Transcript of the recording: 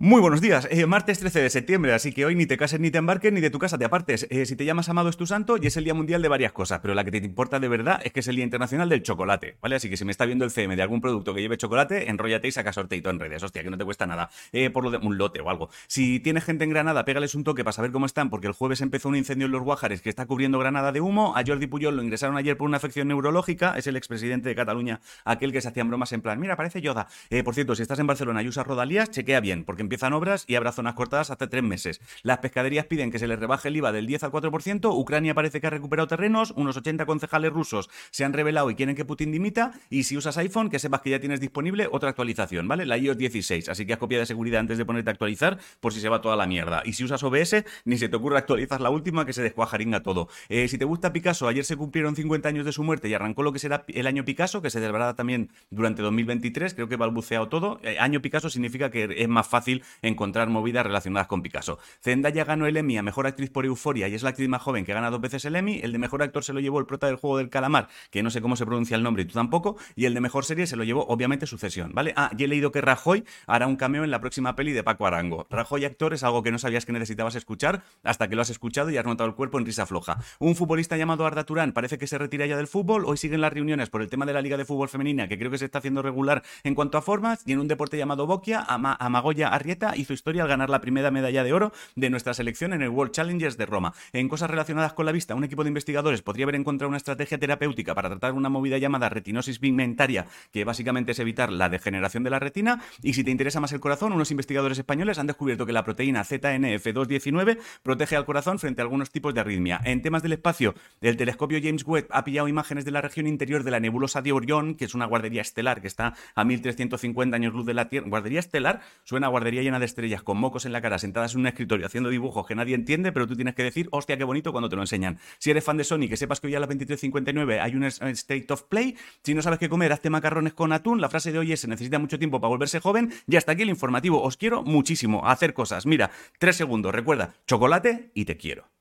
Muy buenos días, eh, martes 13 de septiembre, así que hoy ni te cases ni te embarques ni de tu casa te apartes. Eh, si te llamas Amado es tu santo y es el día mundial de varias cosas, pero la que te importa de verdad es que es el día internacional del chocolate, ¿vale? Así que si me está viendo el CM de algún producto que lleve chocolate, enróllate y saca sorteito en redes, hostia, que no te cuesta nada, eh, por lo de un lote o algo. Si tienes gente en Granada, pégales un toque para saber cómo están, porque el jueves empezó un incendio en los Guájares que está cubriendo Granada de humo. A Jordi Puyol lo ingresaron ayer por una afección neurológica, es el expresidente de Cataluña, aquel que se hacían bromas en plan, mira, parece Yoda. por cierto, si estás en Barcelona y usas Rodalías, chequea bien, porque empiezan obras y habrá zonas cortadas hasta tres meses. Las pescaderías piden que se les rebaje el IVA del 10 al 4%. Ucrania parece que ha recuperado terrenos. Unos 80 concejales rusos se han revelado y quieren que Putin dimita. Y si usas iPhone, que sepas que ya tienes disponible otra actualización, ¿vale? La iOS 16. Así que haz copia de seguridad antes de ponerte a actualizar por si se va toda la mierda. Y si usas OBS, ni se te ocurre actualizar la última que se descuajaringa todo. Eh, si te gusta Picasso, ayer se cumplieron 50 años de su muerte y arrancó lo que será el año Picasso, que se celebrará también durante 2023. Creo que balbuceado todo. Eh, año Picasso significa que es más fácil encontrar movidas relacionadas con Picasso. Zendaya ganó el Emmy a Mejor Actriz por Euforia y es la actriz más joven que gana dos veces el Emmy. El de Mejor Actor se lo llevó el prota del Juego del Calamar, que no sé cómo se pronuncia el nombre y tú tampoco. Y el de Mejor Serie se lo llevó, obviamente, Sucesión, ¿vale? Ah, y he leído que Rajoy hará un cameo en la próxima peli de Paco Arango. Rajoy actor es algo que no sabías que necesitabas escuchar hasta que lo has escuchado y has notado el cuerpo en risa floja. Un futbolista llamado Arda Turán parece que se retira ya del fútbol. Hoy siguen las reuniones por el tema de la Liga de Fútbol Femenina, que creo que se está haciendo regular en cuanto a formas. Y en un deporte llamado Boquia, Amagoya Arrieta hizo historia al ganar la primera medalla de oro de nuestra selección en el World Challengers de Roma. En cosas relacionadas con la vista, un equipo de investigadores podría haber encontrado una estrategia terapéutica para tratar una movida llamada retinosis pigmentaria, que básicamente es evitar la degeneración de la retina. Y si te interesa más el corazón, unos investigadores españoles han descubierto que la proteína ZNF219 protege al corazón frente a algunos tipos de arritmia. En temas del espacio, el telescopio James Webb ha pillado imágenes de la región interior de la nebulosa de Orión, que es una guardería estelar que está a 1350 años luz de la Tierra. Guardería estelar suena a guardería llena de estrellas con mocos en la cara sentadas en un escritorio haciendo dibujos que nadie entiende, pero tú tienes que decir, hostia, qué bonito cuando te lo enseñan. Si eres fan de Sony, que sepas que hoy a las 23.59 hay un State of Play. Si no sabes qué comer, hazte macarrones con atún. La frase de hoy es, se necesita mucho tiempo para volverse joven. Y hasta aquí el informativo. Os quiero muchísimo a hacer cosas. Mira, tres segundos. Recuerda, chocolate y te quiero.